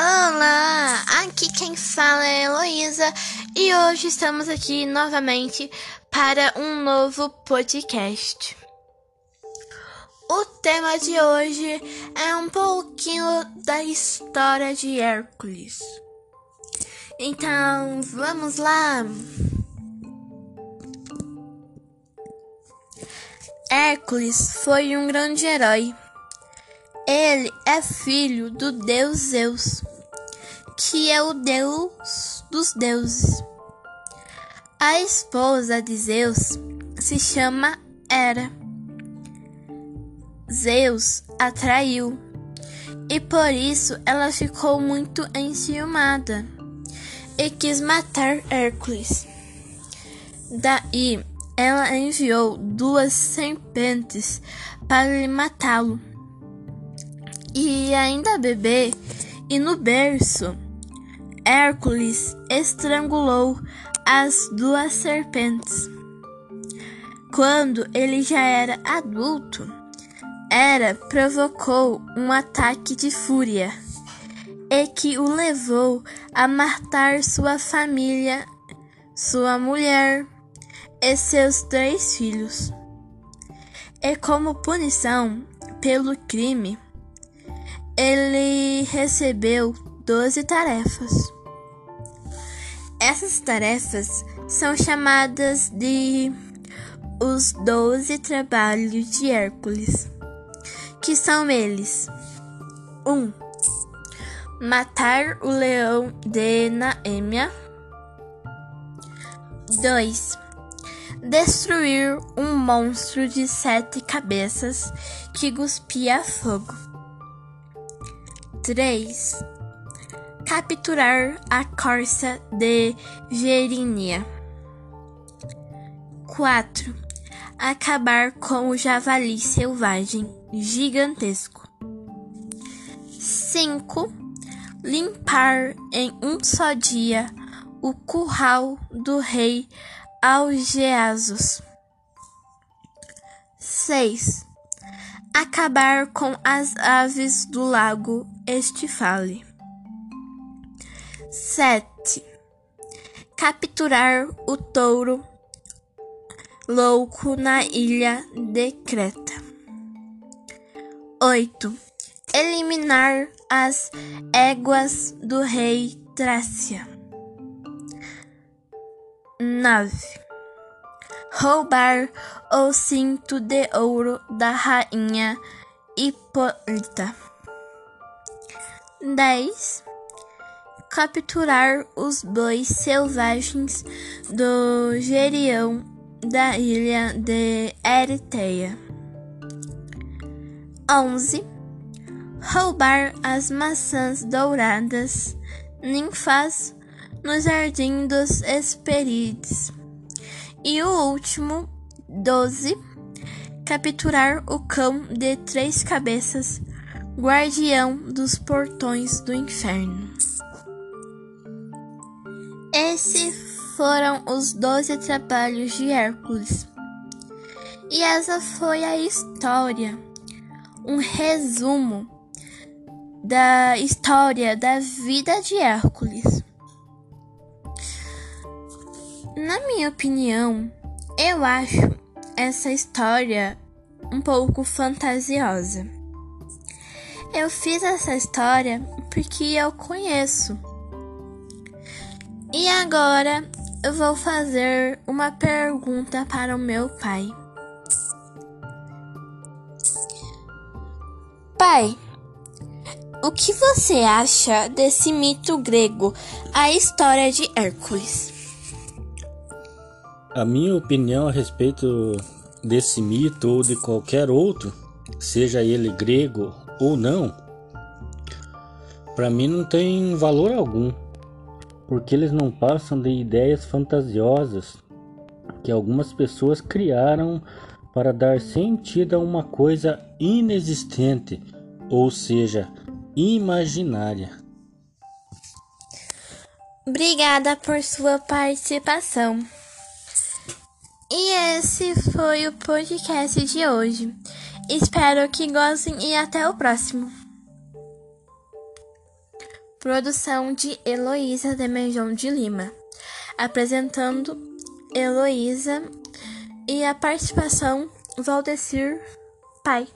Olá, aqui quem fala é Heloísa e hoje estamos aqui novamente para um novo podcast. O tema de hoje é um pouquinho da história de Hércules. Então, vamos lá! Hércules foi um grande herói. Ele é filho do deus Zeus, que é o deus dos deuses. A esposa de Zeus se chama Hera. Zeus atraiu e por isso ela ficou muito enciumada e quis matar Hércules. Daí ela enviou duas serpentes para lhe matá-lo. E ainda bebê, e no berço, Hércules estrangulou as duas serpentes. Quando ele já era adulto, Hera provocou um ataque de fúria e que o levou a matar sua família, sua mulher e seus três filhos. E como punição pelo crime, ele recebeu doze tarefas. Essas tarefas são chamadas de os doze trabalhos de Hércules, que são eles: 1. Um, matar o leão de Naêmia. 2 destruir um monstro de sete cabeças que cuspia fogo. 3. Capturar a corça de Gerinia. 4. Acabar com o javali selvagem gigantesco. 5. Limpar em um só dia o curral do rei Algeasos. 6. Acabar com as aves do lago Estifale. 7. Capturar o touro louco na ilha de Creta. 8. Eliminar as éguas do rei Trácia. 9. Roubar o cinto de ouro da rainha Hipólita. 10. Capturar os bois selvagens do Gerião da ilha de Ereteia. 11. Roubar as maçãs douradas, ninfas no Jardim dos Hesperides. E o último, 12, capturar o cão de três cabeças, guardião dos portões do inferno. Esses foram os doze trabalhos de Hércules. E essa foi a história, um resumo da história da vida de Hércules. Na minha opinião, eu acho essa história um pouco fantasiosa. Eu fiz essa história porque eu conheço. E agora eu vou fazer uma pergunta para o meu pai. Pai, o que você acha desse mito grego, a história de Hércules? A minha opinião a respeito desse mito ou de qualquer outro, seja ele grego ou não, para mim não tem valor algum, porque eles não passam de ideias fantasiosas que algumas pessoas criaram para dar sentido a uma coisa inexistente, ou seja, imaginária. Obrigada por sua participação. E esse foi o podcast de hoje. Espero que gostem e até o próximo. Produção de Heloísa Demejon de Lima. Apresentando Heloísa e a participação Valdecir Pai.